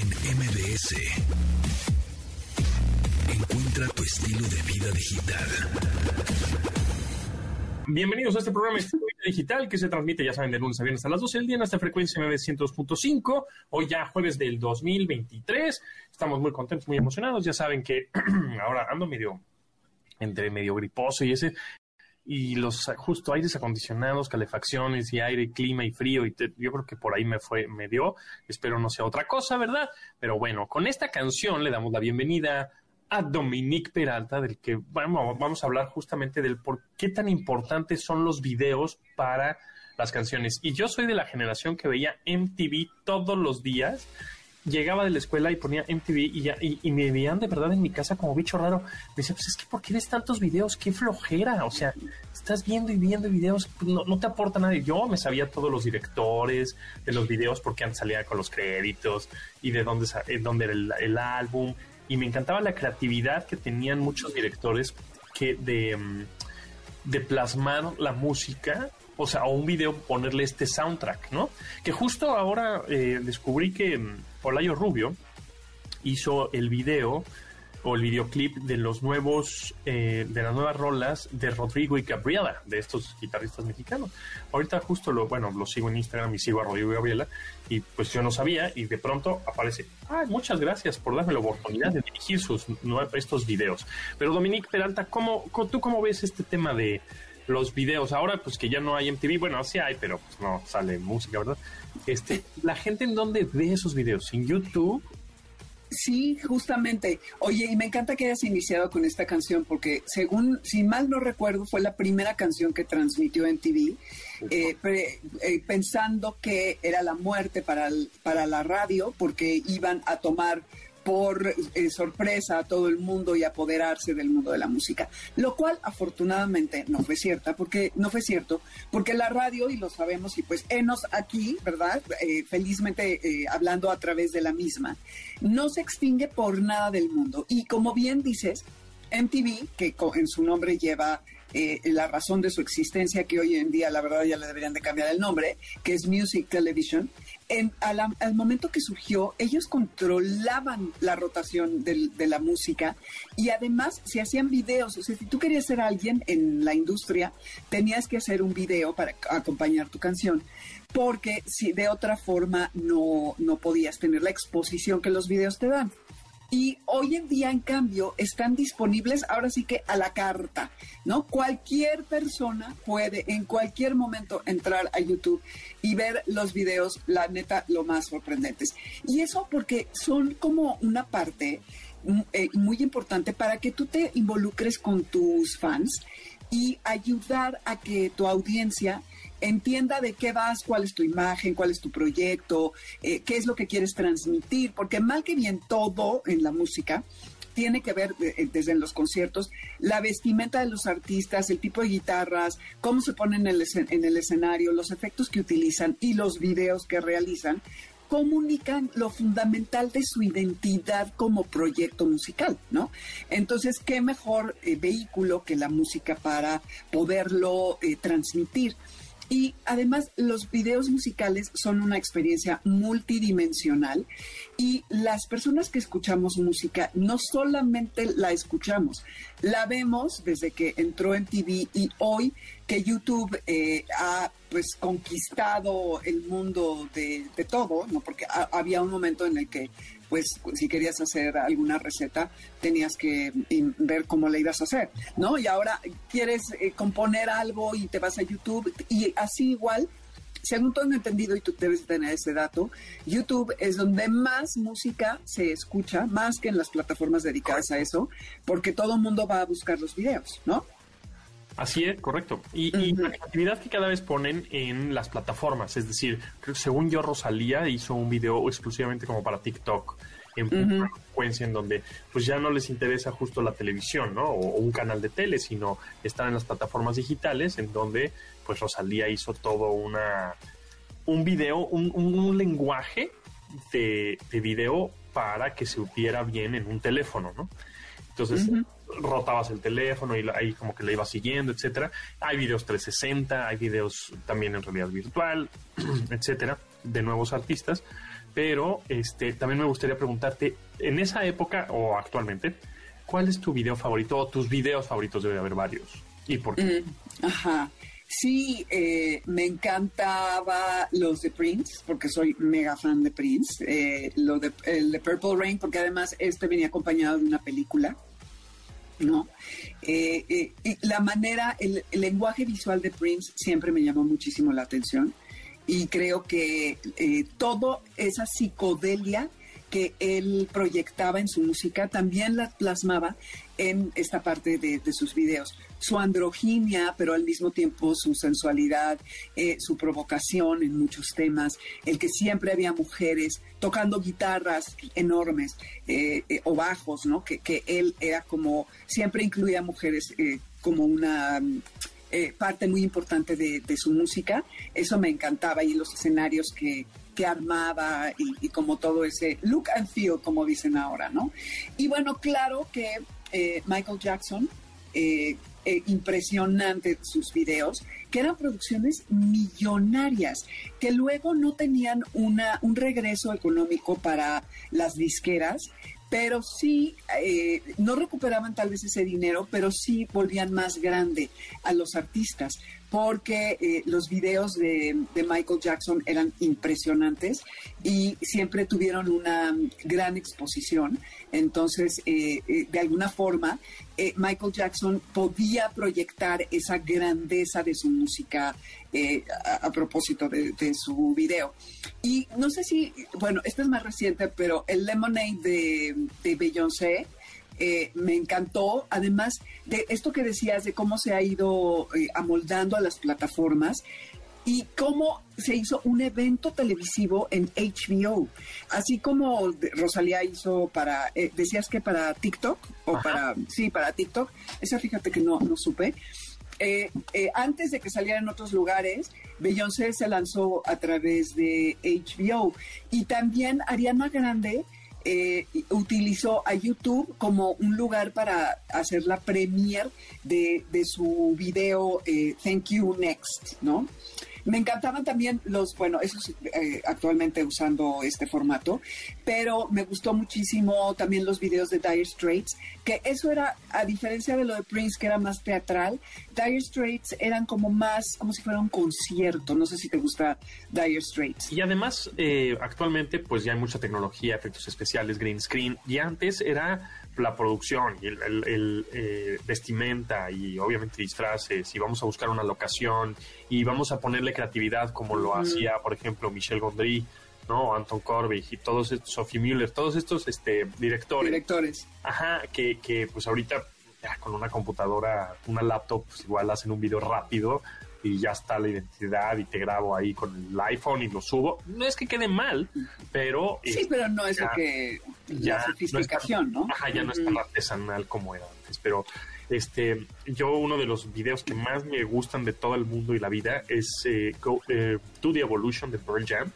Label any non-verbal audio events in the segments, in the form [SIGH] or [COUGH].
en MBS. Encuentra tu estilo de vida digital. Bienvenidos a este programa Estilo de Vida Digital que se transmite, ya saben, de lunes a viernes a las 12 del día en esta frecuencia MBS 102.5. Hoy ya jueves del 2023. Estamos muy contentos, muy emocionados. Ya saben que [CLEARS THROAT] ahora ando medio entre medio griposo y ese y los justo aires acondicionados, calefacciones y aire, clima y frío, y yo creo que por ahí me fue, me dio, espero no sea otra cosa, ¿verdad? Pero bueno, con esta canción le damos la bienvenida a Dominique Peralta, del que vamos, vamos a hablar justamente del por qué tan importantes son los videos para las canciones. Y yo soy de la generación que veía MTV todos los días llegaba de la escuela y ponía MTV y, ya, y, me veían de verdad en mi casa como bicho raro. Me decía, pues es que ¿por qué ves tantos videos? ¡Qué flojera! O sea, estás viendo y viendo videos, no, no te aporta nada. Yo me sabía todos los directores de los videos porque antes salía con los créditos y de dónde, dónde era el, álbum. Y me encantaba la creatividad que tenían muchos directores de, mm, de plasmar la música o sea, o un video ponerle este soundtrack, ¿no? Que justo ahora eh, descubrí que mm, Olayo Rubio hizo el video o el videoclip de los nuevos, eh, de las nuevas rolas de Rodrigo y Gabriela, de estos guitarristas mexicanos. Ahorita justo lo, bueno, lo sigo en Instagram y sigo a Rodrigo y Gabriela, y pues yo no sabía, y de pronto aparece, ah, muchas gracias por darme la oportunidad de dirigir sus, estos videos. Pero Dominique Peralta, ¿cómo, ¿tú cómo ves este tema de los videos? Ahora, pues que ya no hay MTV, bueno, sí hay, pero pues no sale música, ¿verdad? Este, ¿La gente en dónde ve esos videos? ¿En YouTube Sí, justamente. Oye, y me encanta que hayas iniciado con esta canción porque, según, si mal no recuerdo, fue la primera canción que transmitió en TV, eh, eh, pensando que era la muerte para, para la radio porque iban a tomar por eh, sorpresa a todo el mundo y apoderarse del mundo de la música, lo cual afortunadamente no fue cierta, porque no fue cierto, porque la radio y lo sabemos y pues enos aquí, ¿verdad? Eh, felizmente eh, hablando a través de la misma, no se extingue por nada del mundo y como bien dices, MTV que en su nombre lleva la razón de su existencia, que hoy en día la verdad ya le deberían de cambiar el nombre, que es Music Television, al, momento que surgió, ellos controlaban la rotación de la música y además se hacían videos. O sea, si tú querías ser alguien en la industria, tenías que hacer un video para acompañar tu canción, porque si de otra forma no, no podías tener la exposición que los videos te dan. Y hoy en día, en cambio, están disponibles ahora sí que a la carta, ¿no? Cualquier persona puede en cualquier momento entrar a YouTube y ver los videos, la neta, lo más sorprendentes. Y eso porque son como una parte mm, eh, muy importante para que tú te involucres con tus fans y ayudar a que tu audiencia entienda de qué vas, cuál es tu imagen, cuál es tu proyecto, eh, qué es lo que quieres transmitir, porque mal que bien todo en la música tiene que ver eh, desde los conciertos, la vestimenta de los artistas, el tipo de guitarras, cómo se ponen en el, en el escenario, los efectos que utilizan y los videos que realizan, comunican lo fundamental de su identidad como proyecto musical, ¿no? Entonces, ¿qué mejor eh, vehículo que la música para poderlo transmitir? Y además los videos musicales son una experiencia multidimensional y las personas que escuchamos música no solamente la escuchamos, la vemos desde que entró en TV y hoy que YouTube eh, ha pues conquistado el mundo de, todo, ¿no? Porque había un momento en el que pues si querías hacer alguna receta tenías que ver cómo la ibas a hacer, ¿no? Y ahora quieres eh, componer algo y te vas a YouTube y así igual. Según todo entendido, y tú debes tener ese dato, YouTube es donde más música se escucha, más que en las plataformas dedicadas a eso, porque todo el mundo va a buscar los videos, ¿no? Así es, correcto. Y, la actividad que cada vez ponen en las plataformas, es decir, según yo, Rosalía hizo un video exclusivamente como para TikTok en frecuencia en donde pues ya no les interesa justo la televisión, ¿no? O, un canal de tele, sino están en las plataformas digitales en donde pues Rosalía hizo todo una un video, un, lenguaje de, de video para que se viera bien en un teléfono, ¿no? Entonces, rotabas el teléfono y ahí como que le ibas siguiendo, etcétera. Hay videos 360, hay videos también en realidad virtual, [CLEARS THROAT] etcétera. de nuevos artistas, pero este también me gustaría preguntarte, en esa época o actualmente, ¿cuál es tu video favorito o tus videos favoritos? Debe haber varios. ¿Y por qué? Mm, ajá. Sí, eh, me encantaba los de Prince, porque soy mega fan de Prince. Eh, lo de, el de Purple Rain, porque además este venía acompañado de una película. ¿No? Eh, y la manera, el, el, lenguaje visual de Prince siempre me llamó muchísimo la atención y creo que toda esa psicodelia que él proyectaba en su música también la plasmaba en esta parte de, sus videos. Su androginia, pero al mismo tiempo su sensualidad, eh, su provocación en muchos temas, el que siempre había mujeres tocando guitarras enormes eh, eh, o bajos, ¿no? Que, que, él era como, siempre incluía mujeres como una... parte muy importante de, de, su música. Eso me encantaba y los escenarios que, que armaba y, como todo ese look and feel, como dicen ahora, ¿no? Y bueno, claro que eh, Michael Jackson, eh, eh, impresionante sus videos, que eran producciones millonarias, que luego no tenían una, un regreso económico para las disqueras, pero sí, no recuperaban tal vez ese dinero, pero sí volvían más grande a los artistas, porque eh, los videos de, Michael Jackson eran impresionantes y siempre tuvieron una gran exposición. Entonces, eh, de alguna forma, Michael Jackson podía proyectar esa grandeza de su música a, propósito de, de, su video. Y no sé si, bueno, este es más reciente, pero el Lemonade de de Beyoncé. Eh, me encantó, además de esto que decías de cómo se ha ido eh, amoldando a las plataformas y cómo se hizo un evento televisivo en HBO, así como Rosalía hizo para, eh, decías que para TikTok, o para, sí, para TikTok, esa fíjate que no, no supe. antes de que saliera en otros lugares, Beyoncé se lanzó a través de HBO y también Ariana Grande eh, utilizó a YouTube como un lugar para hacer la premiere de, su video eh, Thank You Next, ¿no? Me encantaban también los, bueno, esos eh, actualmente usando este formato, pero me gustó muchísimo también los videos de Dire Straits, que eso era, a diferencia de lo de Prince, que era más teatral, Dire Straits eran como más, como si fuera un concierto. No sé si te gusta Dire Straits. Y además, eh, actualmente, pues ya hay mucha tecnología, efectos especiales, green screen, y antes era la producción y el, eh, vestimenta y obviamente disfraces y vamos a buscar una locación y vamos a ponerle creatividad como lo hacía, por ejemplo, Michel Gondry, ¿no? Anton Corbijn y todos estos, Sophie Müller, todos estos este, directores. Directores. Ajá, que, que pues ahorita ya con una computadora, una laptop, pues igual hacen un video rápido y ya está la identidad y te grabo ahí con el iPhone y lo subo. No es que quede mal, pero... Sí, pero no es lo que... Ya la sofisticación, ¿no? Ajá, ya no es tan artesanal como era antes, pero... Este, yo uno de los videos que más me gustan de todo el mundo y la vida es eh, Go, eh, To the Evolution de Pearl Jam,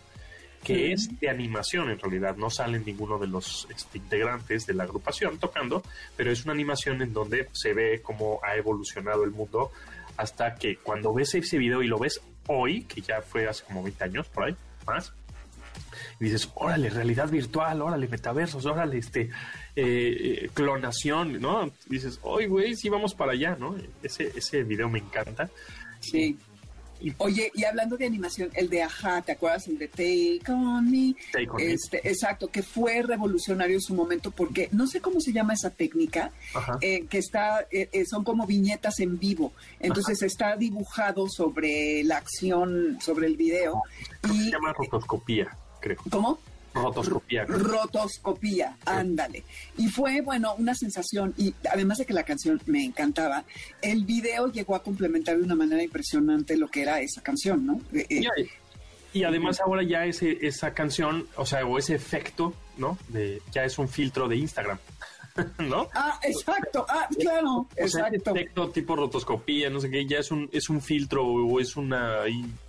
que es de animación en realidad, no salen ninguno de los este, integrantes de la agrupación tocando, pero es una animación en donde se ve cómo ha evolucionado el mundo hasta que cuando ves ese video y lo ves hoy, que ya fue hace como 20 años por ahí, más, y dices, órale, realidad virtual, órale, metaversos, órale, este, eh, clonación, ¿no? dices, hoy, güey, sí vamos para allá, ¿no? Ese, ese video me encanta. Sí. Oye, y hablando de animación, el de Aja, ¿te acuerdas? El de Take On Me. Take on este, Exacto, que fue revolucionario en su momento porque no sé cómo se llama esa técnica, eh, que está, eh, eh, son como viñetas en vivo. Entonces está dibujado sobre la acción, sobre el video. y, se llama rotoscopía, creo. ¿Cómo? Rotoscopía. Rotoscopía, ándale. Y fue, bueno, una sensación, y además de que la canción me encantaba, el video llegó a complementar de una manera impresionante lo que era esa canción, ¿no? Eh, eh, y, además ahora ya ese, esa canción, o sea, o ese efecto, ¿no? De, ya es un filtro de Instagram. [LAUGHS] ¿No? Ah, exacto, ah, claro, exacto. efecto tipo rotoscopía, no sé qué, ya es un, es un filtro o es una,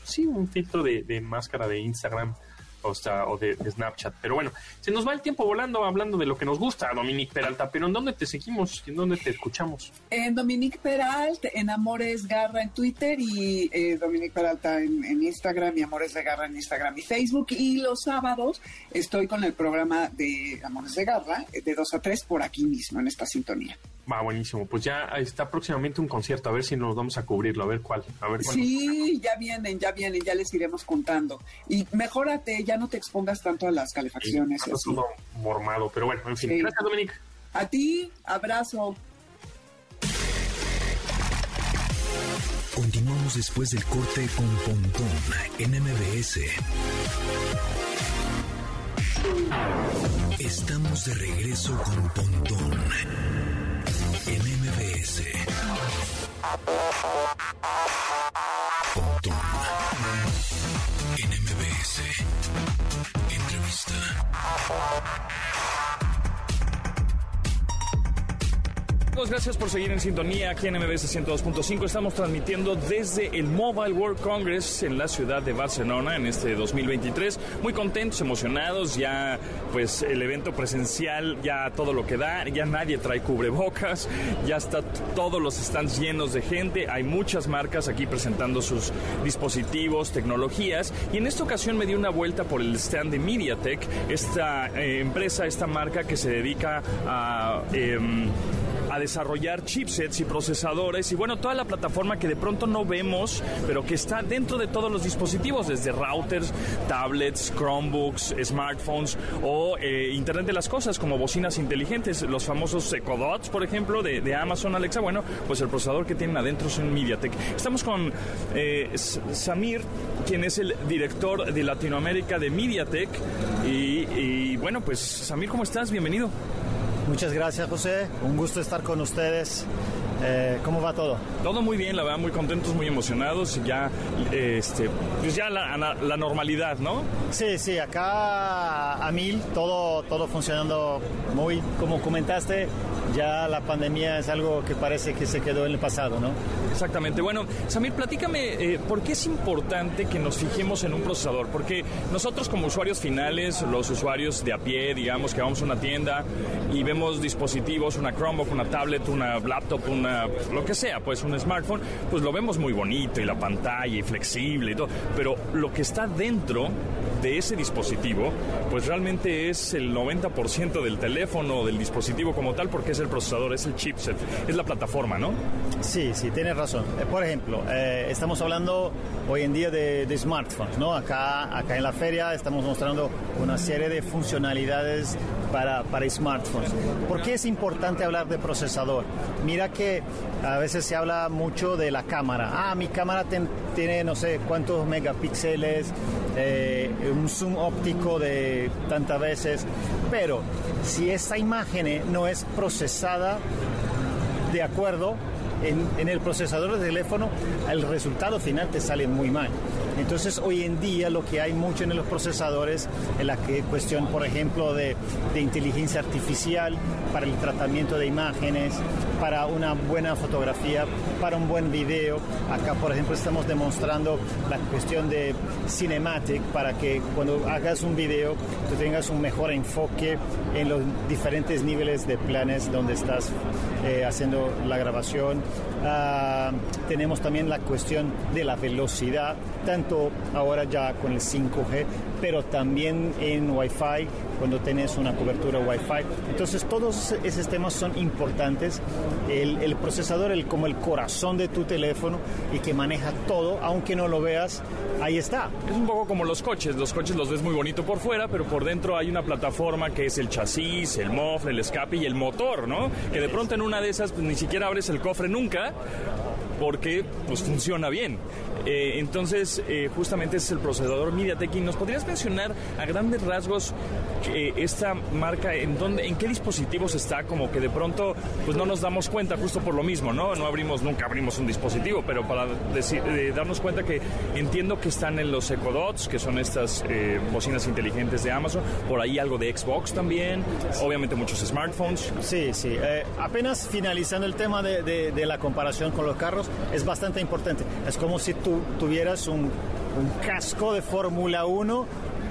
sí, un filtro de, de máscara de Instagram o, sea, o de, Snapchat. Pero bueno, se nos va el tiempo volando hablando de lo que nos gusta, Dominique Peralta. Pero ¿en dónde te seguimos? ¿En dónde te escuchamos? En Dominique Peralta, en Amores Garra en Twitter y eh, Dominique Peralta en, Instagram y Amores de Garra en Instagram y Facebook. Y los sábados estoy con el programa de Amores de Garra de 2 a 3 por aquí mismo, en esta sintonía. Va, buenísimo. Pues ya está próximamente un concierto, a ver si nos vamos a cubrirlo, a ver cuál. A ver Sí, ya vienen, ya vienen, ya les iremos contando. Y mejórate, ya no te expongas tanto a las calefacciones. Sí, todo mormado, pero bueno, en fin. Gracias, Dominique. A ti, abrazo. Continuamos después del corte con Pontón en MBS. Estamos de regreso con Pontón MBS. Pontón en MBS. Entrevista. Gracias por seguir en sintonía aquí en MBS 102.5. Estamos transmitiendo desde el Mobile World Congress en la ciudad de Barcelona en este 2023. Muy contentos, emocionados. Ya, pues, el evento presencial, ya todo lo que da. Ya nadie trae cubrebocas. Ya está todos los stands llenos de gente. Hay muchas marcas aquí presentando sus dispositivos, tecnologías. Y en esta ocasión me di una vuelta por el stand de MediaTek, esta eh, empresa, esta marca que se dedica a. Em, a desarrollar chipsets y procesadores y bueno, toda la plataforma que de pronto no vemos, pero que está dentro de todos los dispositivos, desde routers, tablets, Chromebooks, smartphones o eh, Internet de las Cosas, como bocinas inteligentes, los famosos Echo Dots, por ejemplo, de, Amazon Alexa. Bueno, pues el procesador que tienen adentro es un MediaTek. Estamos con eh, Samir, quien es el director de Latinoamérica de MediaTek. Y, y bueno, pues Samir, ¿cómo estás? Bienvenido. Muchas gracias, José. Un gusto estar con ustedes. Eh, ¿Cómo va todo? Todo muy bien, la verdad, muy contentos, muy emocionados. Ya, este, pues ya la, la, normalidad, ¿no? Sí, sí, acá a mil, todo, todo funcionando muy, como comentaste, ya la pandemia es algo que parece que se quedó en el pasado, ¿no? Exactamente. Bueno, Samir, platícame, eh, ¿por qué es importante que nos fijemos en un procesador? Porque nosotros como usuarios finales, los usuarios de a pie, digamos que vamos a una tienda y vemos dispositivos, una Chromebook, una tablet, una laptop, una lo que sea, pues un smartphone, pues lo vemos muy bonito y la pantalla y flexible y todo, pero lo que está dentro de ese dispositivo, pues realmente es el 90% del teléfono, del dispositivo como tal, porque es el procesador, es el chipset, es la plataforma, ¿no? Sí, sí, tienes razón. Eh, por ejemplo, eh, estamos hablando hoy en día de, smartphones, ¿no? Acá, acá en la feria estamos mostrando una serie de funcionalidades para, para smartphones. ¿Por qué es importante hablar de procesador? Mira que a veces se habla mucho de la cámara. Ah, mi cámara tiene no sé cuántos megapíxeles, eh, un zoom óptico de tantas veces, pero si esa imagen no es procesada de acuerdo en, el procesador de teléfono, el resultado final te sale muy mal. Entonces, hoy en día lo que hay mucho en los procesadores es la cuestión, por ejemplo, de, de inteligencia artificial para el tratamiento de imágenes, para una buena fotografía, para un buen video. Acá, por ejemplo, estamos demostrando la cuestión de cinematic para que cuando hagas un video tú tengas un mejor enfoque en los diferentes niveles de planes donde estás eh, haciendo la grabación. Ah, tenemos también la cuestión de la velocidad, tanto ahora ya con el 5G, pero también en Wi-Fi, cuando tienes una cobertura Wi-Fi. Entonces todos esos temas son importantes. El, el procesador, el, como el corazón de tu teléfono y que maneja todo, aunque no lo veas, ahí está. Es un poco como los coches. Los coches los ves muy bonito por fuera, pero por dentro hay una plataforma que es el chasis, el mofle, el escape y el motor, ¿no? Que de pronto en una de esas pues, ni siquiera abres el cofre nunca that. Porque pues funciona bien. Eh, entonces, eh, justamente es el procesador MediaTek. ¿Y nos podrías mencionar a grandes rasgos eh, esta marca, en dónde, en qué dispositivos está? Como que de pronto, pues no nos damos cuenta justo por lo mismo, ¿no? No abrimos, nunca abrimos un dispositivo, pero para decir, darnos cuenta que entiendo que están en los Echo Dots, que son estas bocinas inteligentes de Amazon, por ahí algo de Xbox también, obviamente muchos smartphones. Sí, sí. apenas finalizando el tema de, de la comparación con los carros, es bastante importante. Es como si tú tuvieras un, casco de Fórmula 1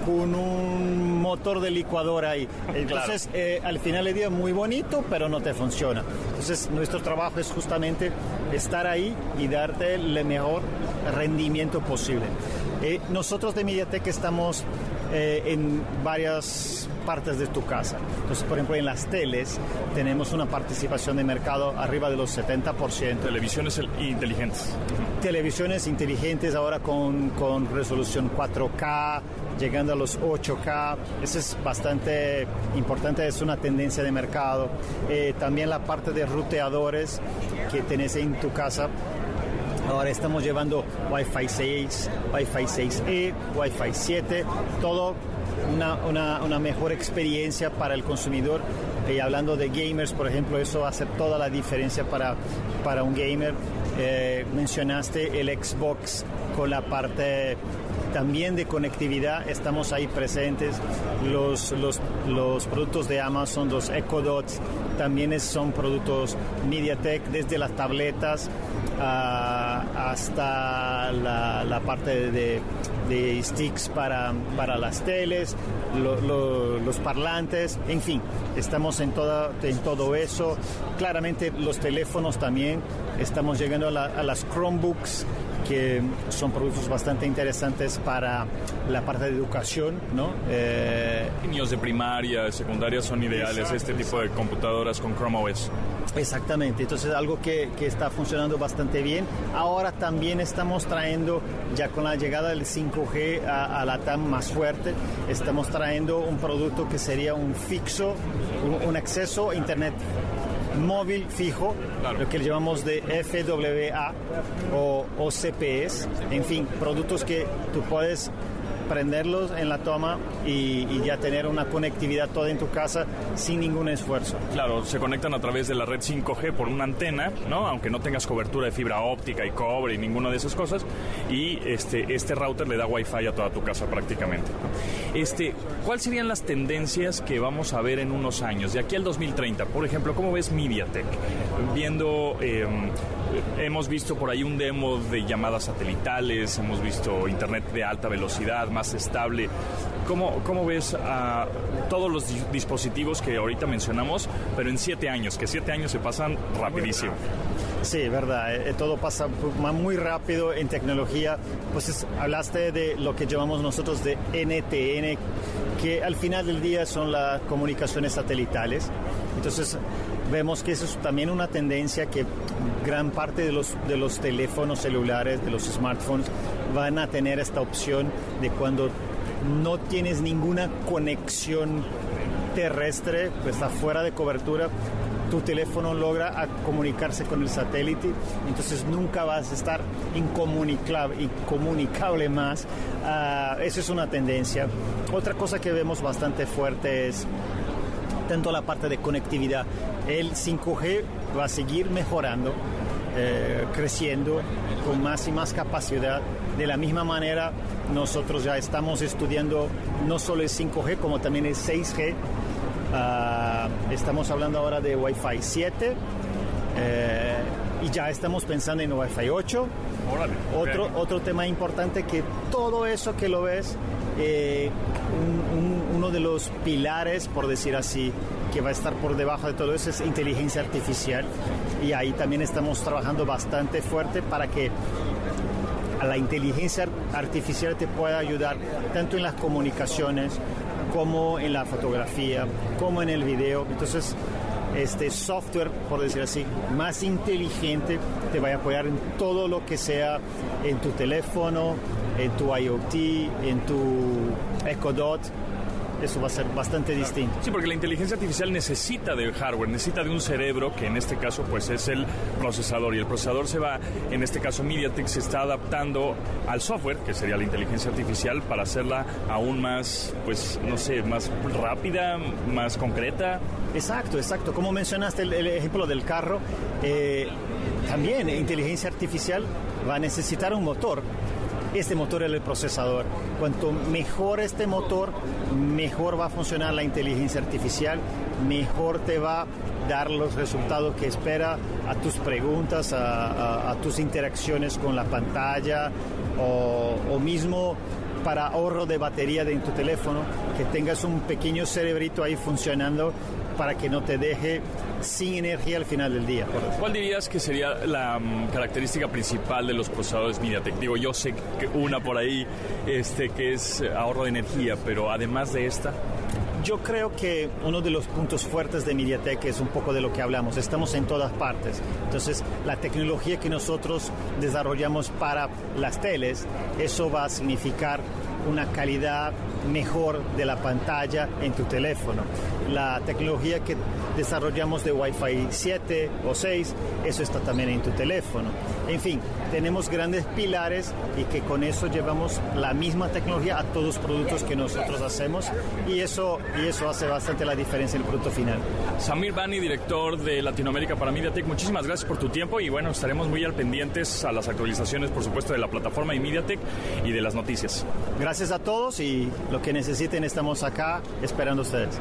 con un motor de licuadora ahí. [LAUGHS] Entonces, eh, al final del día muy bonito, pero no te funciona. Entonces, nuestro trabajo es justamente estar ahí y darte el mejor rendimiento posible. Eh, nosotros de MediaTek estamos eh, en varias partes de tu casa. Entonces, por ejemplo, en las teles tenemos una participación de mercado arriba de los 70%. Televisiones inteligentes. Televisiones inteligentes ahora con, con resolución 4K, llegando a los 8K. Eso es bastante importante, es una tendencia de mercado. Eh, también la parte de ruteadores que tenés en tu casa Ahora estamos llevando Wi-Fi 6, Wi-Fi 6E, Wi-Fi 7, todo una, una, mejor experiencia para el consumidor. Y hablando de gamers, por ejemplo, eso hace toda la diferencia para, para un gamer. Eh, mencionaste el Xbox con la parte también de conectividad, estamos ahí presentes. Los, los, los productos de Amazon, los Echo Dots, también son productos MediaTek, desde las tabletas hasta la, parte de, sticks para, para las teles, los parlantes, en fin, estamos en, toda, en todo eso. Claramente los teléfonos también, estamos llegando a, a las Chromebooks que son productos bastante interesantes para la parte de educación, ¿no? Eh, Niños de primaria, secundaria son ideales este tipo de computadoras con Chrome OS. Exactamente, entonces algo que, que, está funcionando bastante bien. Ahora también estamos trayendo, ya con la llegada del 5G a, la TAM más fuerte, estamos trayendo un producto que sería un fixo, un, un acceso a Internet móvil fijo, lo que le llamamos de FWA o, o CPS, en fin, productos que tú puedes prenderlos en la toma y, ya tener una conectividad toda en tu casa sin ningún esfuerzo. Claro, se conectan a través de la red 5G por una antena, ¿no? Aunque no tengas cobertura de fibra óptica y cobre y ninguna de esas cosas. Y este, este router le da Wi-Fi a toda tu casa prácticamente. Este, ¿Cuáles serían las tendencias que vamos a ver en unos años? De aquí al 2030, por ejemplo, ¿cómo ves MediaTek? Viendo... Em, hemos visto por ahí un demo de llamadas satelitales, hemos visto internet de alta velocidad, más estable. ¿Cómo, cómo ves a todos los dispositivos que ahorita mencionamos, pero en siete años, que siete años se pasan rapidísimo? Sí, verdad, eh, todo pasa muy rápido en tecnología. Pues hablaste de lo que llamamos nosotros de NTN, que al final del día son las comunicaciones satelitales. Entonces, vemos que eso es también una tendencia que gran parte de los, de los teléfonos celulares, de los smartphones, van a tener esta opción de cuando no tienes ninguna conexión terrestre, pues está fuera de cobertura, tu teléfono logra comunicarse con el satélite, entonces nunca vas a estar incomunicable, más. Uh, eso es una tendencia. Otra cosa que vemos bastante fuerte es tanto la parte de conectividad. El 5G va a seguir mejorando, eh, creciendo con más y más capacidad. De la misma manera, nosotros ya estamos estudiando no solo el 5G, como también el 6G. Ah, estamos hablando ahora de Wi-Fi 7 eh, y ya estamos pensando en Wi-Fi 8. Otro, otro tema importante que todo eso que lo ves eh, uno de los pilares, por decir así, que va a estar por debajo de todo eso es inteligencia artificial. Y ahí también estamos trabajando bastante fuerte para que la inteligencia artificial te pueda ayudar tanto en las comunicaciones como en la fotografía, como en el video. Entonces, este software, por decir así, más inteligente te va a apoyar en todo lo que sea en tu teléfono, en tu IoT, en tu Echo Dot eso va a ser bastante distinto. Sí, porque la inteligencia artificial necesita de hardware, necesita de un cerebro que en este caso pues es el procesador y el procesador se va, en este caso MediaTek se está adaptando al software, que sería la inteligencia artificial, para hacerla aún más, pues no sé, más rápida, más concreta. Exacto, exacto. Como mencionaste el, ejemplo del carro, eh, también inteligencia artificial va a necesitar un motor este motor es el procesador. Cuanto mejor este motor, mejor va a funcionar la inteligencia artificial, mejor te va a dar los resultados que espera a tus preguntas, a, tus interacciones con la pantalla o, mismo para ahorro de batería de en tu teléfono, que tengas un pequeño cerebrito ahí funcionando para que no te deje sin energía al final del día. ¿Cuál dirías que sería la mm, característica principal de los procesadores MediaTek? Digo, yo sé que una por ahí este, que es ahorro de energía, pero además de esta... Yo creo que uno de los puntos fuertes de MediaTek es un poco de lo que hablamos. Estamos en todas partes. Entonces, la tecnología que nosotros desarrollamos para las teles, eso va a significar una calidad mejor de la pantalla en tu teléfono. La tecnología que desarrollamos de Wi-Fi 7 o 6, eso está también en tu teléfono. En fin, tenemos grandes pilares y que con eso llevamos la misma tecnología a todos los productos que nosotros hacemos y eso, y eso hace bastante la diferencia en el producto final. Samir Bani, director de Latinoamérica para MediaTek, muchísimas gracias por tu tiempo y bueno, estaremos muy al pendientes a las actualizaciones, por supuesto, de la plataforma de MediaTek y de las noticias. Gracias a todos y lo que necesiten estamos acá esperando ustedes.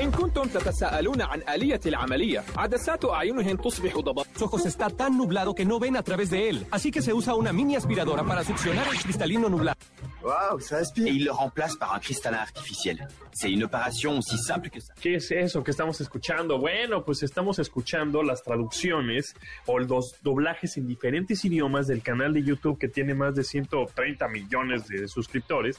إن كنتم تتساءلون عن آلية العملية عدسات أعينهم تصبح ضباب Su ojos está tan nublado que no ven a través de él, así que se usa una mini aspiradora para succionar el cristalino nublado. Waouh, ça aspire. Et il le remplace par un cristallin artificiel. C'est une opération aussi simple que ça. ¿Qué es eso que estamos escuchando? Bueno, pues estamos escuchando las traducciones o los doblajes en diferentes idiomas del canal de YouTube que tiene más de 130 millones de suscriptores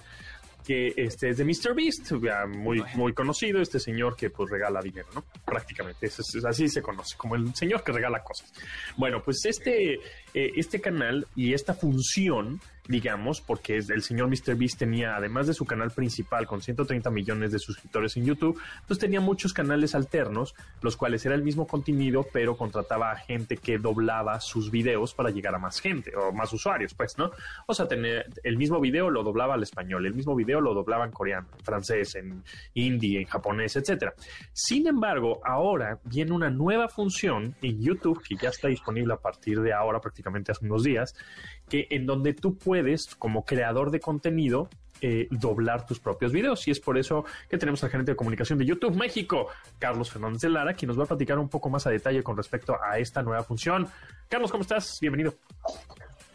que este es de Mr. Beast, muy, muy conocido, este señor que pues regala dinero, ¿no? Prácticamente, es, es- así se conoce, como el señor que regala cosas. Bueno, pues este, eh, este canal y esta función, digamos, porque el señor Mr. Beast tenía, además de su canal principal con 130 millones de suscriptores en YouTube, pues tenía muchos canales alternos, los cuales era el mismo contenido, pero contrataba a gente que doblaba sus videos para llegar a más gente o más usuarios, pues, ¿no? O sea, tener el mismo video lo doblaba al español, el mismo video lo doblaba en coreano, en francés, en hindi, en japonés, etcétera. Sin embargo, ahora viene una nueva función en YouTube que ya está disponible a partir de ahora, prácticamente hace unos días, que en donde tú puedes, como creador de contenido, eh, doblar tus propios videos. Y es por eso que tenemos al gerente de comunicación de YouTube México, Carlos Fernández de Lara, quien nos va a platicar un poco más a detalle con respecto a esta nueva función. Carlos, ¿cómo estás? Bienvenido.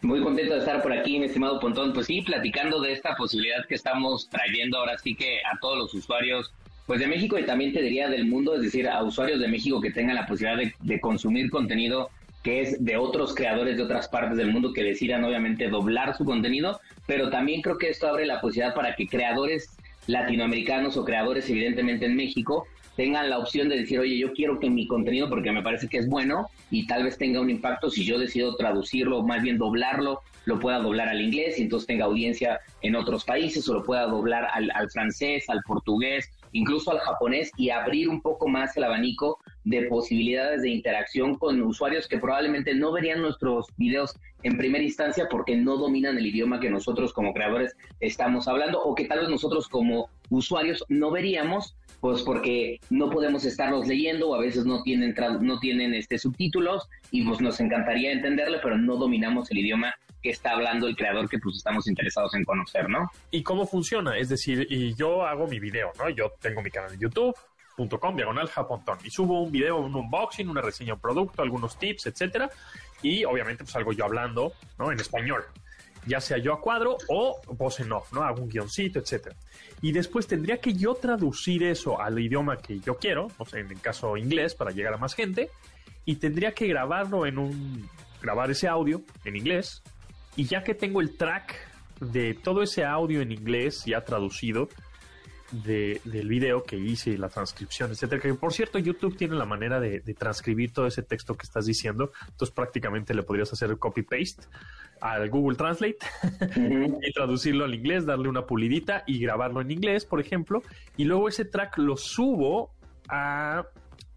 Muy contento de estar por aquí, mi estimado Pontón. Pues sí, platicando de esta posibilidad que estamos trayendo ahora sí que a todos los usuarios, pues de México y también te diría del mundo, es decir, a usuarios de México que tengan la posibilidad de, de consumir contenido que es de otros creadores de otras partes del mundo que decidan obviamente doblar su contenido, pero también creo que esto abre la posibilidad para que creadores latinoamericanos o creadores evidentemente en México tengan la opción de decir, oye, yo quiero que mi contenido, porque me parece que es bueno y tal vez tenga un impacto si yo decido traducirlo, más bien doblarlo, lo pueda doblar al inglés y entonces tenga audiencia en otros países o lo pueda doblar al, al francés, al portugués, incluso al japonés y abrir un poco más el abanico de posibilidades de interacción con usuarios que probablemente no verían nuestros videos en primera instancia porque no dominan el idioma que nosotros como creadores estamos hablando o que tal vez nosotros como usuarios no veríamos pues porque no podemos estarlos leyendo o a veces no tienen no tienen este subtítulos y pues nos encantaría entenderle pero no dominamos el idioma que está hablando el creador que pues estamos interesados en conocer, ¿no? ¿Y cómo funciona? Es decir, y yo hago mi video, ¿no? Yo tengo mi canal de youtube.com, diagonal japontón, y subo un video, un unboxing, una reseña un producto, algunos tips, etcétera, y obviamente pues salgo yo hablando, ¿no? En español, ya sea yo a cuadro o voz en off, ¿no? Hago un guioncito, etcétera. Y después tendría que yo traducir eso al idioma que yo quiero, o sea, en el caso inglés, para llegar a más gente, y tendría que grabarlo en un, grabar ese audio en inglés, y ya que tengo el track de todo ese audio en inglés ya traducido de- del video que hice, la transcripción, etcétera, que por cierto YouTube tiene la manera de, de transcribir todo ese texto que estás diciendo, entonces prácticamente le podrías hacer copy-paste al Google Translate y traducirlo al inglés, darle una pulidita y grabarlo en inglés, por ejemplo, y luego ese track lo subo a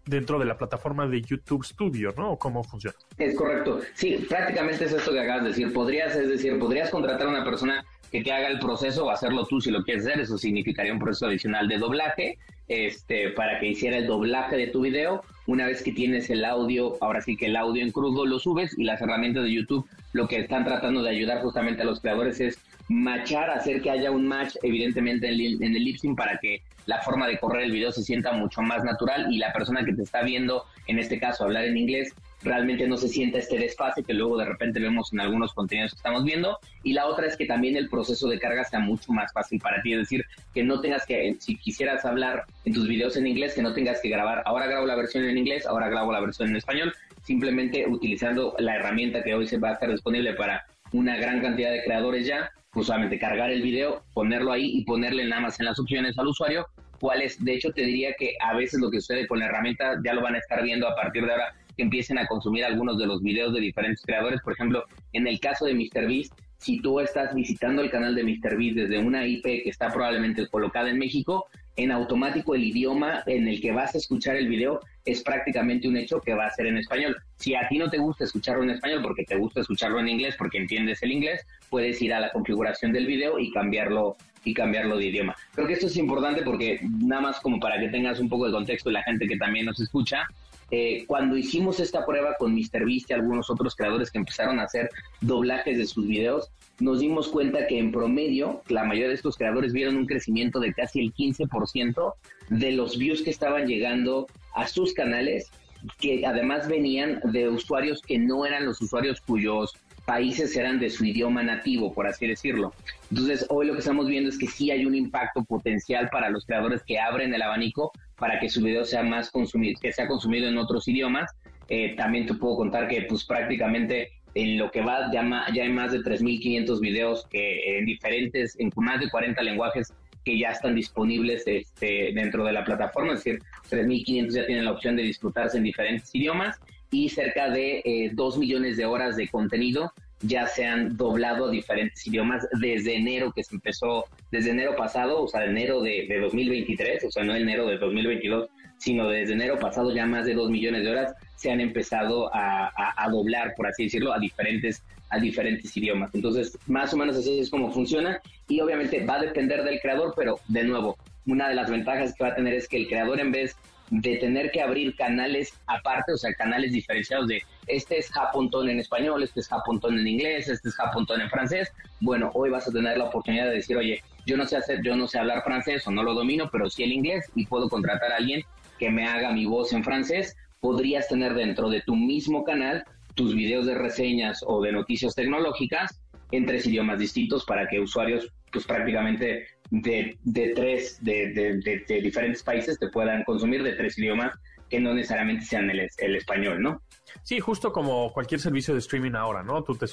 dentro de la plataforma de YouTube Studio, ¿no? ¿O ¿Cómo funciona? Es correcto. Sí, prácticamente es esto que acabas de decir. Podrías, es decir, podrías contratar a una persona que te haga el proceso o hacerlo tú si lo quieres hacer. Eso significaría un proceso adicional de doblaje. este, para que hiciera el doblaje de tu video. Una vez que tienes el audio, ahora sí que el audio en crudo lo subes y las herramientas de YouTube lo que están tratando de ayudar justamente a los creadores es machar, hacer que haya un match evidentemente en, el lip sync para que la forma de correr el video se sienta mucho más natural y la persona que te está viendo, en este caso hablar en inglés, realmente no se sienta este desfase que luego de repente vemos en algunos contenidos que estamos viendo. Y la otra es que también el proceso de carga sea mucho más fácil para ti, es decir, que no tengas que, si quisieras hablar en tus videos en inglés, que no tengas que grabar, ahora grabo la versión en inglés, ahora grabo la versión en español, simplemente utilizando la herramienta que hoy se va a estar disponible para una gran cantidad de creadores ya, solamente cargar el video, ponerlo ahí y ponerle nada más en las opciones al usuario cuáles, de hecho te diría que a veces lo que sucede con la herramienta ya lo van a estar viendo a partir de ahora que empiecen a consumir algunos de los videos de diferentes creadores. Por ejemplo, en el caso de MrBeast, si tú estás visitando el canal de MrBeast desde una IP que está probablemente colocada en México, en automático el idioma en el que vas a escuchar el video es prácticamente un hecho que va a ser en español. Si a ti no te gusta escucharlo en español porque te gusta escucharlo en inglés porque entiendes el inglés, puedes ir a la configuración del video y cambiarlo y cambiarlo de idioma. Creo que esto es importante porque nada más como para que tengas un poco de contexto la gente que también nos escucha, eh, cuando hicimos esta prueba con MrBeast y algunos otros creadores que empezaron a hacer doblajes de sus videos, nos dimos cuenta que en promedio la mayoría de estos creadores vieron un crecimiento de casi el 15% de los views que estaban llegando a sus canales, que además venían de usuarios que no eran los usuarios cuyos países eran de su idioma nativo, por así decirlo. Entonces, hoy lo que estamos viendo es que sí hay un impacto potencial para los creadores que abren el abanico para que su video sea más consumido, que sea consumido en otros idiomas. Eh, también te puedo contar que, pues, prácticamente en lo que va, ya, hay más de 3.500 videos que en diferentes, en más de 40 lenguajes que ya están disponibles este, dentro de la plataforma, es decir, 3.500 ya tienen la opción de disfrutarse en diferentes idiomas y cerca de eh, 2 millones de horas de contenido ya se han doblado a diferentes idiomas desde enero que se empezó, desde enero pasado, o sea, enero de, 2023, o sea, no enero de 2022, sino desde enero pasado ya más de 2 millones de horas se han empezado a, a, doblar, por así decirlo, a diferentes, a diferentes idiomas. Entonces, más o menos así es como funciona y obviamente va a depender del creador, pero de nuevo, una de las ventajas que va a tener es que el creador en vez de tener que abrir canales aparte, o sea, canales diferenciados de este es Japontón en español, este es Japontón en inglés, este es Japontón en francés. Bueno, hoy vas a tener la oportunidad de decir, oye, yo no sé hacer, yo no sé hablar francés o no lo domino, pero sí el inglés y puedo contratar a alguien que me haga mi voz en francés. Podrías tener dentro de tu mismo canal tus videos de reseñas o de noticias tecnológicas en tres idiomas distintos para que usuarios pues prácticamente de, de tres, de, de, diferentes países te puedan consumir de tres idiomas que no necesariamente sean el, el español, ¿no? Sí, justo como cualquier servicio de streaming ahora, ¿no? Tú te,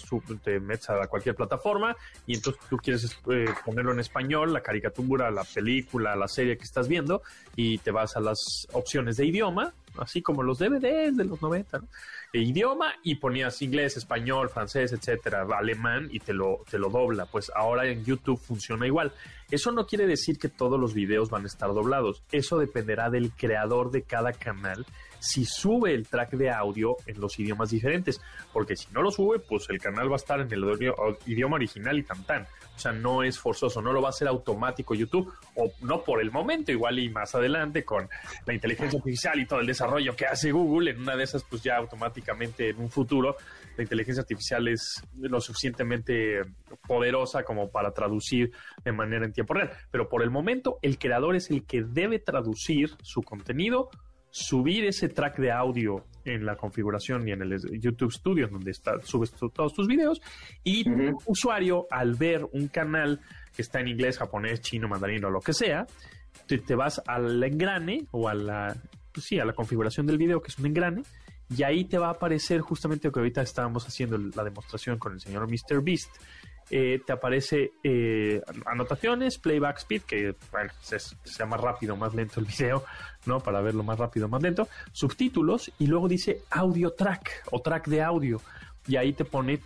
te metes a cualquier plataforma y entonces tú quieres eh, ponerlo en español, la caricatura, la película, la serie que estás viendo y te vas a las opciones de idioma, así como los DVDs de los 90, ¿no? E idioma y ponías inglés, español, francés, etcétera, alemán y te lo, te lo dobla. Pues ahora en YouTube funciona igual. Eso no quiere decir que todos los videos van a estar doblados. Eso dependerá del creador de cada canal si sube el track de audio en los idiomas diferentes, porque si no lo sube, pues el canal va a estar en el idioma original y tan tan. O sea, no es forzoso, no lo va a hacer automático YouTube, o no por el momento, igual y más adelante con la inteligencia artificial y todo el desarrollo que hace Google, en una de esas, pues ya automáticamente en un futuro, la inteligencia artificial es lo suficientemente poderosa como para traducir de manera en tiempo real. Pero por el momento, el creador es el que debe traducir su contenido subir ese track de audio en la configuración y en el YouTube Studio, donde está, subes todos tus videos, y tu usuario, al ver un canal que está en inglés, japonés, chino, mandarín o lo que sea, te, te vas al engrane o a la, pues sí, a la configuración del video, que es un engrane, y ahí te va a aparecer justamente lo que ahorita estábamos haciendo la demostración con el señor Mr. Beast. Eh, te aparece eh, anotaciones, playback speed, que bueno, se, sea más rápido, más lento el video, ¿no? Para verlo más rápido, más lento, subtítulos y luego dice audio track o track de audio y ahí te pone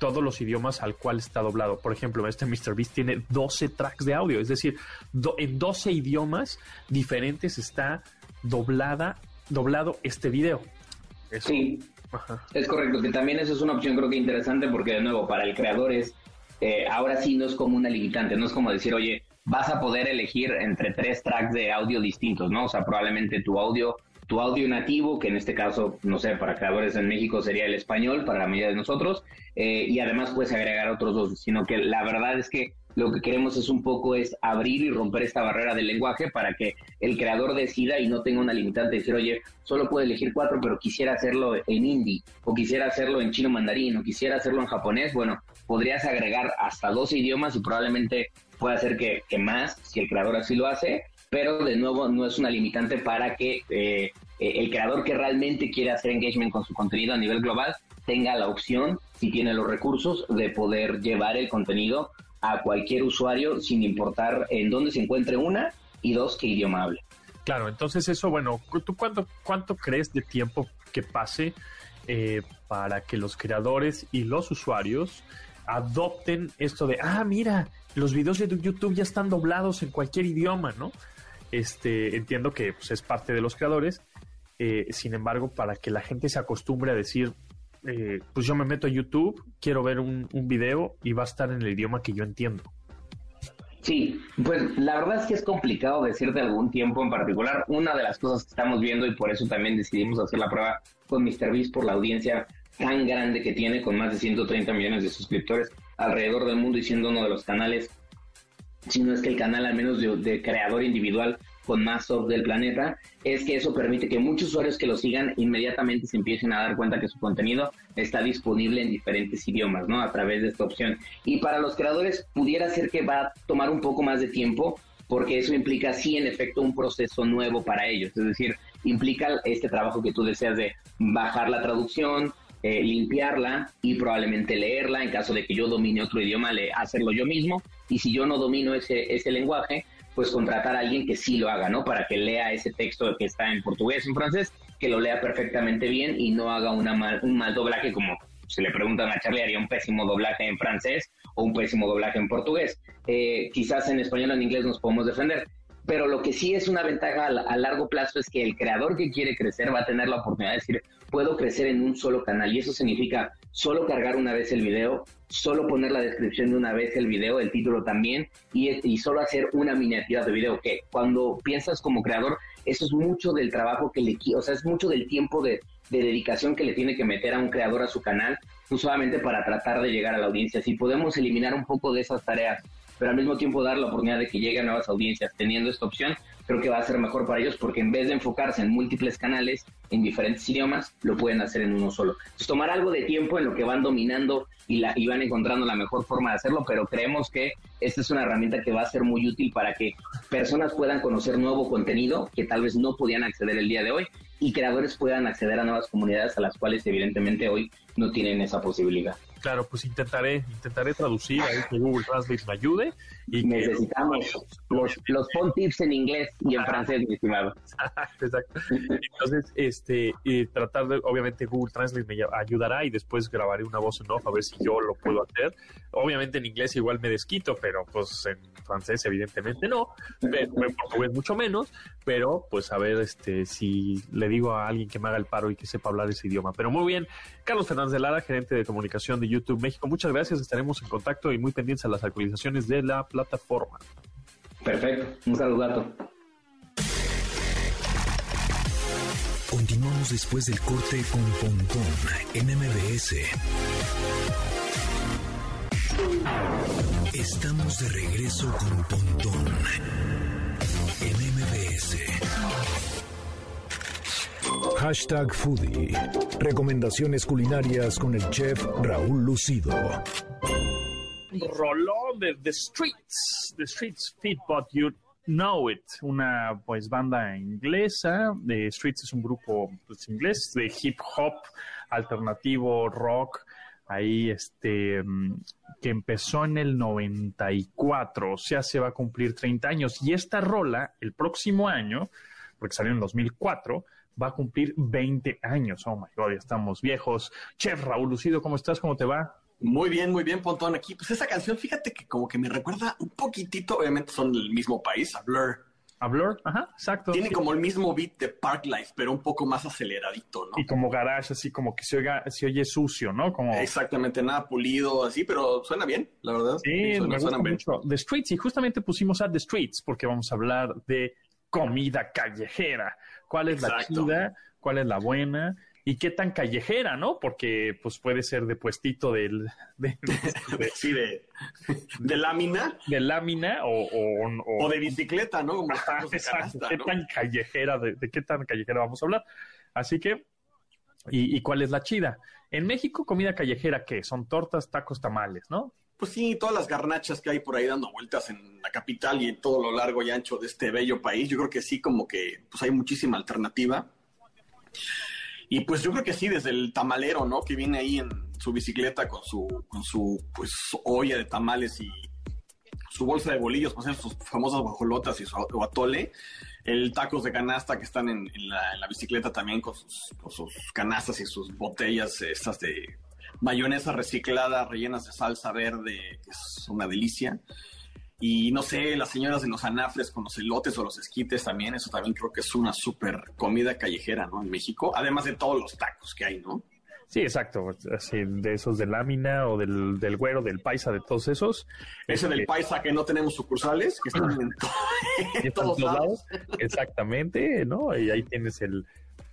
todos los idiomas al cual está doblado. Por ejemplo, este MrBeast tiene 12 tracks de audio, es decir, en 12 idiomas diferentes está doblada, doblado este video. Sí, es correcto, que también eso es una opción creo que interesante porque de nuevo para el creador es eh, ahora sí no es como una limitante, no es como decir, oye, vas a poder elegir entre tres tracks de audio distintos, ¿no? O sea, probablemente tu audio tu audio nativo, que en este caso, no sé, para creadores en México sería el español, para la mayoría de nosotros, eh, y además puedes agregar otros dos, sino que la verdad es que lo que queremos es un poco es abrir y romper esta barrera del lenguaje para que el creador decida y no tenga una limitante de decir, oye, solo puedo elegir cuatro, pero quisiera hacerlo en hindi, o quisiera hacerlo en chino mandarín, o quisiera hacerlo en japonés. Bueno, podrías agregar hasta dos idiomas y probablemente pueda que, que más, si el creador así lo hace, pero de nuevo no es una limitante para que eh, eh, el creador que realmente quiere hacer engagement con su contenido a nivel global tenga la opción, si tiene los recursos, de poder llevar el contenido a cualquier usuario sin importar en dónde se encuentre una y dos, qué idioma hable. Claro, entonces eso, bueno, ¿tú cuánto, cuánto crees de tiempo que pase eh, para que los creadores y los usuarios adopten esto de, ah, mira, los videos de YouTube ya están doblados en cualquier idioma, ¿no? Este, entiendo que pues, es parte de los creadores. Eh, sin embargo, para que la gente se acostumbre a decir, eh, pues yo me meto a YouTube, quiero ver un, video y va a estar en el idioma que yo entiendo. Sí, pues la verdad es que es complicado decirte algún tiempo en particular. Una de las cosas que estamos viendo y por eso también decidimos hacer la prueba con MrBeast por la audiencia tan grande que tiene, con más de 130 millones de suscriptores alrededor del mundo y siendo uno de los canales, si no es que el canal al menos de creador individual con más soft del planeta, es que eso permite que muchos usuarios que lo sigan inmediatamente se empiecen a dar cuenta que su contenido está disponible en diferentes idiomas, ¿no? A través de esta opción. Y para los creadores pudiera ser que va a tomar un poco más de tiempo, porque eso implica sí en efecto un proceso nuevo para ellos, es decir, implica este trabajo que tú deseas de bajar la traducción, eh, limpiarla y probablemente leerla en caso de que yo domine otro idioma, le, hacerlo yo mismo. Y si yo no domino ese, ese lenguaje, pues contratar a alguien que sí lo haga, ¿no? Para que lea ese texto que está en portugués, en francés, que lo lea perfectamente bien y no haga una mal, un mal doblaje como se le preguntan a Charlie, haría un pésimo doblaje en francés o un pésimo doblaje en portugués. Eh, quizás en español o en inglés nos podemos defender, pero lo que sí es una ventaja a, largo plazo es que el creador que quiere crecer va a tener la oportunidad de decir, puedo crecer en un solo canal y eso significa solo cargar una vez el video, solo poner la descripción de una vez el video, el título también y, y solo hacer una miniatura de video que cuando piensas como creador eso es mucho del trabajo que le, o sea, es mucho del tiempo de, de dedicación que le tiene que meter a un creador a su canal, no solamente para tratar de llegar a la audiencia. Si podemos eliminar un poco de esas tareas pero al mismo tiempo dar la oportunidad de que lleguen nuevas audiencias teniendo esta opción, creo que va a ser mejor para ellos porque en vez de enfocarse en múltiples canales en diferentes idiomas, lo pueden hacer en uno solo. Entonces, tomar algo de tiempo en lo que van dominando y, la, y van encontrando la mejor forma de hacerlo, pero creemos que esta es una herramienta que va a ser muy útil para que personas puedan conocer nuevo contenido que tal vez no podían acceder el día de hoy y creadores puedan acceder a nuevas comunidades a las cuales evidentemente hoy no tienen esa posibilidad. Claro, pues intentaré, intentaré traducir ahí que Google Translate me ayude. Y Necesitamos los, los tips en inglés y en francés, mi estimado. [LAUGHS] Exacto. Entonces, este, tratar de, obviamente Google Translate me ayudará y después grabaré una voz en off a ver si yo lo puedo hacer. Obviamente en inglés igual me desquito, pero pues en francés evidentemente no, en portugués mucho menos, pero pues a ver este si le digo a alguien que me haga el paro y que sepa hablar ese idioma. Pero muy bien, Carlos Fernández de Lara, gerente de comunicación de YouTube México. Muchas gracias, estaremos en contacto y muy pendientes a las actualizaciones de la plataforma. Perfecto, un saludato. Continuamos después del corte con Pontón en MBS. Estamos de regreso con Pontón en MBS. Hashtag Foodie. Recomendaciones culinarias con el chef Raúl Lucido. Rolón de The Streets. The Streets Fit But You Know It. Una pues banda inglesa. The Streets es un grupo pues, inglés de hip hop alternativo, rock. Ahí este que empezó en el 94, o sea, se va a cumplir 30 años. Y esta rola, el próximo año, porque salió en 2004, va a cumplir 20 años. Oh my God, ya estamos viejos. Chef Raúl Lucido, ¿cómo estás? ¿Cómo te va? Muy bien, muy bien, Pontón. Aquí, pues esa canción, fíjate que como que me recuerda un poquitito, obviamente son del mismo país, a Blur. A Blur, ajá, exacto. Tiene como el mismo beat de Park Life, pero un poco más aceleradito, ¿no? Y como garage, así como que se, oiga, se oye sucio, ¿no? Como... Exactamente, nada pulido, así, pero suena bien, la verdad. Sí, suena, me gusta suena bien. mucho. The Streets, y justamente pusimos a The Streets porque vamos a hablar de comida callejera. ¿Cuál es la chida? ¿Cuál es la buena? ¿Y qué tan callejera, no? Porque pues puede ser de puestito del, de, [LAUGHS] de- Sí, de, de lámina de lámina o, o, o de bicicleta, ¿no? Como Ajá, canasta, ¿Qué ¿no? tan callejera, de, de qué tan callejera vamos a hablar? Así que, ¿y, y cuál es la chida? En México, comida callejera, ¿qué? Son tortas, tacos, tamales, ¿no? Pues sí, todas las garnachas que hay por ahí dando vueltas en la capital y en todo lo largo y ancho de este bello país, yo creo que sí, como que pues hay muchísima alternativa. Y pues yo creo que sí, desde el tamalero, ¿no? Que viene ahí en su bicicleta con su, con su pues olla de tamales y su bolsa de bolillos para hacer sus famosas guajolotas y su atole. El tacos de canasta que están en, la, bicicleta también con sus, con sus canastas y sus botellas estas de mayonesa reciclada rellenas de salsa verde, que es una delicia. Y no sé, las señoras de los anafres con los elotes o los esquites también, eso también creo que es una súper comida callejera, ¿no? En México, además de todos los tacos que hay, ¿no? Sí, exacto. Así, de esos de lámina o del, del güero, del paisa, de todos esos. Ese del Este, paisa que no tenemos sucursales, que están en, [LAUGHS] to- [LAUGHS] todos todos lados. Exactamente, ¿no? Y ahí tienes el,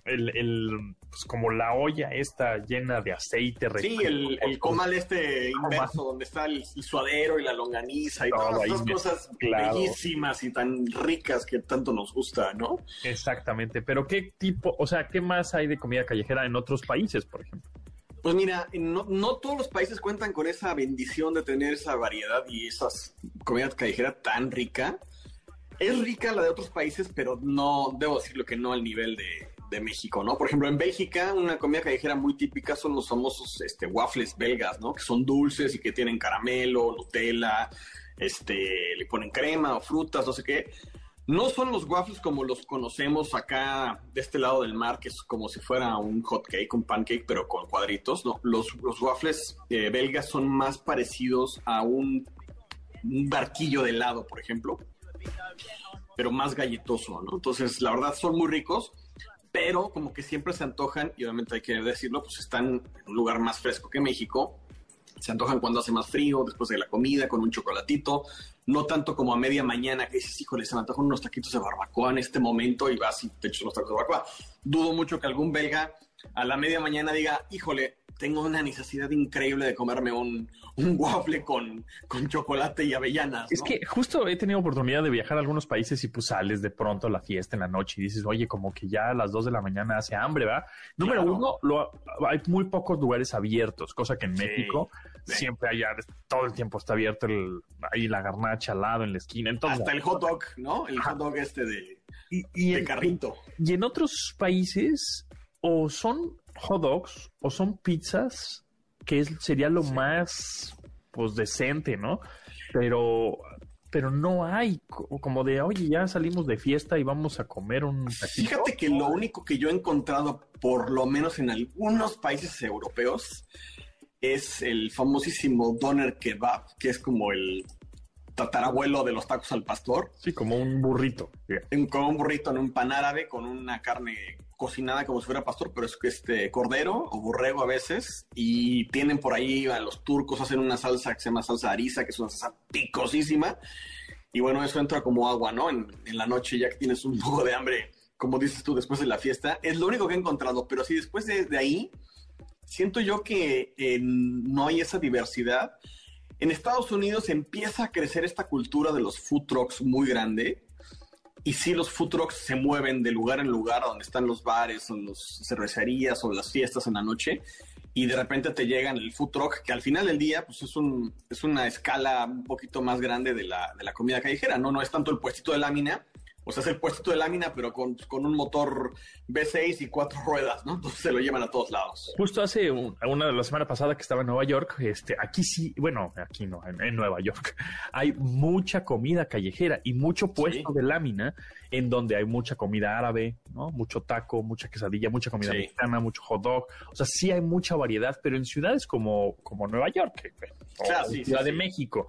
el, el, pues como la olla esta llena de aceite. Sí, el, el comal este inverso, donde está el, el suadero y la longaniza y Todo todas me- cosas bellísimas y tan ricas que tanto nos gusta, ¿no? Exactamente. Pero ¿qué tipo, o sea, qué más hay de comida callejera en otros países, por ejemplo? Pues mira, no, no todos los países cuentan con esa bendición de tener esa variedad y esas comida callejera tan rica. Es rica la de otros países, pero no, debo decirlo que no al nivel de, de México, ¿no? Por ejemplo, en Bélgica, una comida callejera muy típica son los famosos este, waffles belgas, ¿no? Que son dulces y que tienen caramelo, Nutella, este, le ponen crema o frutas, no sé qué. No son los waffles como los conocemos acá de este lado del mar, que es como si fuera un hot cake, un pancake, pero con cuadritos. No, los, los waffles eh, belgas son más parecidos a un, un barquillo de helado, por ejemplo, pero más galletoso, ¿no? Entonces, la verdad, son muy ricos, pero como que siempre se antojan, y obviamente hay que decirlo, pues están en un lugar más fresco que México. Se antojan cuando hace más frío, después de la comida, con un chocolatito. No tanto como a media mañana que dices, híjole, se me antojan unos taquitos de barbacoa en este momento y vas y te echas unos tacos de barbacoa. Dudo mucho que algún belga a la media mañana diga, híjole, tengo una necesidad increíble de comerme un, un waffle con, con chocolate y avellanas. Es que justo he tenido oportunidad de viajar a algunos países y pues sales de pronto a la fiesta en la noche y dices, oye, como que ya a las 2 de la mañana hace hambre, ¿va? Número Claro. uno, lo- hay muy pocos lugares abiertos, cosa que en Sí, México sí. siempre hay, todo el tiempo está abierto el, ahí la garnacha al lado, en la esquina, entonces... Hasta el hot dog, ¿no? El hot dog este de, y, y de en- carrito. y en otros países o son hot dogs o son pizzas, que es- sería lo más pues decente, ¿no? Pero pero no hay co- como de, oye, ya salimos de fiesta y vamos a comer un taquito". Fíjate que lo único que yo he encontrado, por lo menos en algunos países europeos, es el famosísimo doner kebab, que es como el tatarabuelo de los tacos al pastor, Sí, como un burrito. con un burrito en un pan árabe, con una carne cocinada como si fuera pastor, pero es que este cordero o borrego a veces, y tienen por ahí a los turcos hacen una salsa que se llama salsa ariza, que es una salsa picosísima, y bueno, eso entra como agua, ¿no? En, la noche ya que tienes un [LAUGHS] poco de hambre, como dices tú, después de la fiesta, es lo único que he encontrado, pero sí, después de, de ahí, siento yo que eh, no hay esa diversidad. En Estados Unidos empieza a crecer esta cultura de los food trucks muy grande, y sí, los food trucks se mueven de lugar en lugar, donde están los bares, o las cervecerías, o las fiestas en la noche, y de repente te llegan el food truck, que al final del día, pues es, un, es una escala un poquito más grande de la, de la comida callejera, ¿no? No es tanto el puestito de lámina, o sea, es el puestito de lámina, pero con, con un motor V6 y cuatro ruedas, ¿no? Entonces se lo llevan a todos lados. Justo hace un- una de la semana pasada que estaba en Nueva York, este, aquí sí, bueno, aquí no, en, en Nueva York, [LAUGHS] hay mucha comida callejera y mucho puesto de lámina en donde hay mucha comida árabe, ¿no? Mucho taco, mucha quesadilla, mucha comida Sí. mexicana, mucho hot dog. O sea, sí hay mucha variedad, pero en ciudades como, como Nueva York, o Claro, sí, Ciudad de. México,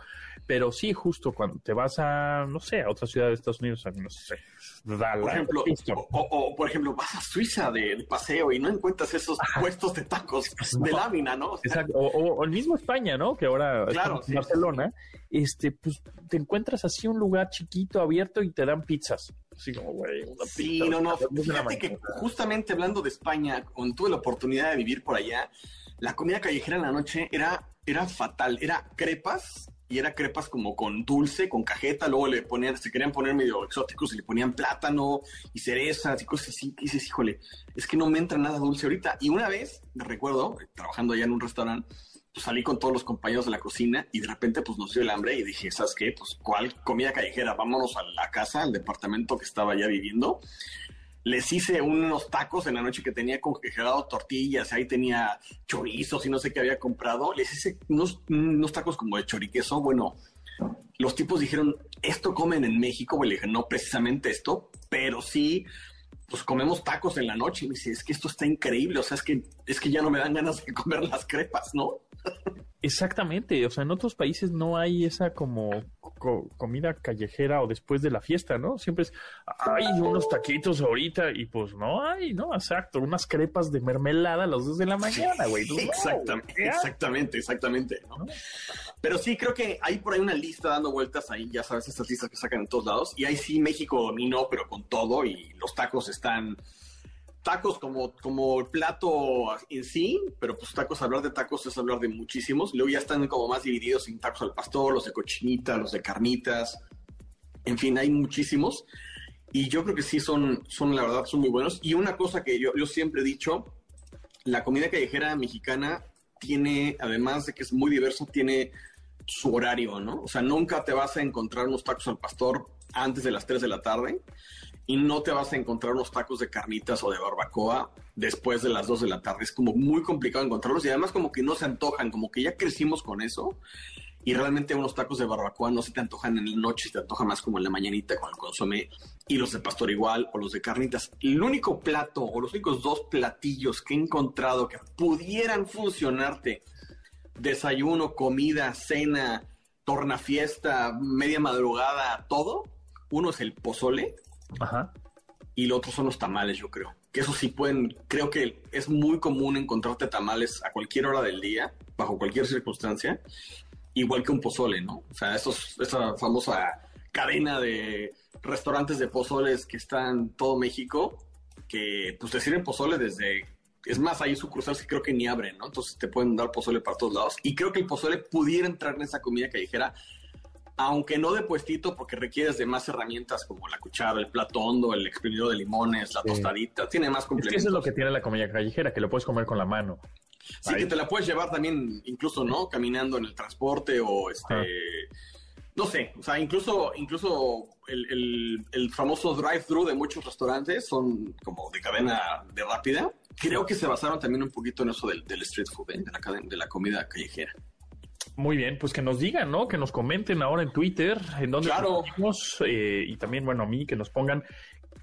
Pero sí, justo cuando te vas a, no sé, a otra ciudad de Estados Unidos, a, no sé, Dallas, Por ejemplo, o, o, por ejemplo, vas a Suiza de, de paseo y no encuentras esos puestos de tacos [LAUGHS] de lámina, ¿no? O sea, Exacto. O, el mismo España, ¿no? Que ahora Claro, en sí. Barcelona, este, pues te encuentras así un lugar chiquito, abierto y te dan pizzas. Así como, güey, una Sí, pizza no, no. Fíjate que justamente hablando de España, cuando tuve la oportunidad de vivir por allá, la comida callejera en la noche era, era fatal. Era crepas y era crepas como con dulce, con cajeta. Luego le ponían, se querían poner medio exóticos y le ponían plátano y cerezas y cosas así. Y dices, híjole, es que no me entra nada dulce ahorita. Y una vez, recuerdo, trabajando allá en un restaurante, pues salí con todos los compañeros de la cocina y de repente pues nos dio el hambre y dije, ¿sabes qué? Pues ¿cuál comida callejera? Vámonos a la casa, al departamento que estaba ya viviendo. Les hice unos tacos en la noche que tenía congelado tortillas, ahí tenía chorizos y no sé qué había comprado. Les hice unos, unos tacos como de choriqueso. Bueno, los tipos dijeron, ¿esto comen en México? Bueno, le dije, no precisamente esto, pero sí, pues comemos tacos en la noche. Y me dice, es que esto está increíble, o sea, es que, es que ya no me dan ganas de comer las crepas, ¿no? [LAUGHS] Exactamente, o sea, en otros países no hay esa como co- comida callejera o después de la fiesta, ¿no? Siempre es, hay unos taquitos ahorita y pues no hay, ¿no? Exacto, unas crepas de mermelada a las 2 de la mañana, güey. No, Exactamente, exactamente, exactamente. ¿no? Pero sí, creo que hay por ahí una lista dando vueltas ahí, ya sabes, estas listas que sacan en todos lados. Y ahí sí, México dominó, pero con todo, y los tacos están. Tacos como, como el plato en sí, pero pues tacos, hablar de tacos es hablar de muchísimos. Luego ya están como más divididos en tacos al pastor, los de cochinita, los de carnitas. En fin, hay muchísimos. Y yo creo que sí son, son la verdad, son muy buenos. Y una cosa que yo, yo siempre he dicho, la comida callejera mexicana tiene, además de que es muy diversa, tiene su horario, ¿no? O sea, nunca te vas a encontrar unos tacos al pastor antes de las 3 de la tarde y no te vas a encontrar unos tacos de carnitas o de barbacoa después de las 2 de la tarde. Es como muy complicado encontrarlos y además como que no se antojan, como que ya crecimos con eso y realmente unos tacos de barbacoa no se te antojan en la noche, se te antoja más como en la mañanita con el consomé y los de pastor igual o los de carnitas. El único plato o los únicos dos platillos que he encontrado que pudieran funcionarte, desayuno, comida, cena, tornafiesta, media madrugada, todo, uno es el pozole Ajá. y lo otro son los tamales, yo creo. Que eso sí pueden, creo que es muy común encontrarte tamales a cualquier hora del día, bajo cualquier circunstancia, igual que un pozole, ¿no? O sea, esos, esa famosa cadena de restaurantes de pozoles que está en todo México, que pues te sirven pozole desde... Es más, hay sucursales que creo que ni abren, ¿no? Entonces te pueden dar pozole para todos lados. Y creo que el pozole pudiera entrar en esa comida callejera, aunque no de puestito, porque requieres de más herramientas como la cuchara, el plato hondo, el exprimidor de limones, la Sí. tostadita. Tiene más Es que complementos. eso es lo que tiene la comida callejera, que lo puedes comer con la mano. Sí, Ahí. que te la puedes llevar también, incluso, ¿no? Caminando en el transporte o este. Ajá. No sé, o sea, incluso, incluso el, el- el famoso drive-thru de muchos restaurantes son como de cadena de rápida. Creo que se basaron también un poquito en eso del, del street food, ¿eh? de, la de la comida callejera. Muy bien, pues que nos digan, ¿no? Que nos comenten ahora en Twitter, en dónde Claro. estamos, eh, y también, bueno, a mí, que nos pongan,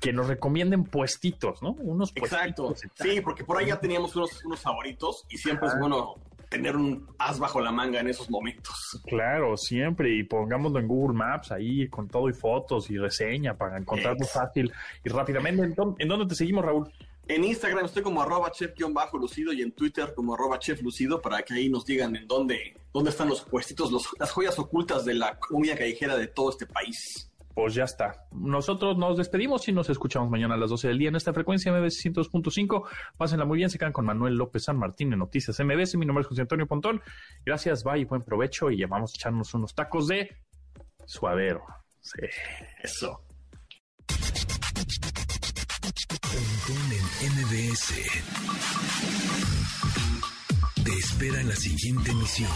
que nos recomienden puestitos, ¿no? Unos Exacto. puestitos. Sí, porque por ahí ya teníamos unos, unos favoritos y siempre es bueno tener un as bajo la manga en esos momentos. Claro, siempre, y pongámoslo en Google Maps ahí con todo y fotos y reseña para encontrarlo fácil y rápidamente. ¿En dónde, en dónde te seguimos, Raúl? En Instagram estoy como arroba chef-lucido y en Twitter como arroba chef-lucido para que ahí nos digan en dónde, dónde están los puestitos, las joyas ocultas de la comida callejera de todo este país. Pues ya está. Nosotros nos despedimos y nos escuchamos mañana a las 12 del día en esta frecuencia MBS 102.5. Pásenla muy bien, se quedan con Manuel López San Martín en Noticias MBS. Mi nombre es José Antonio Pontón. Gracias, bye, buen provecho y vamos a echarnos unos tacos de suadero. Sí. Eso. Pontón en MBS. Te espera en la siguiente emisión.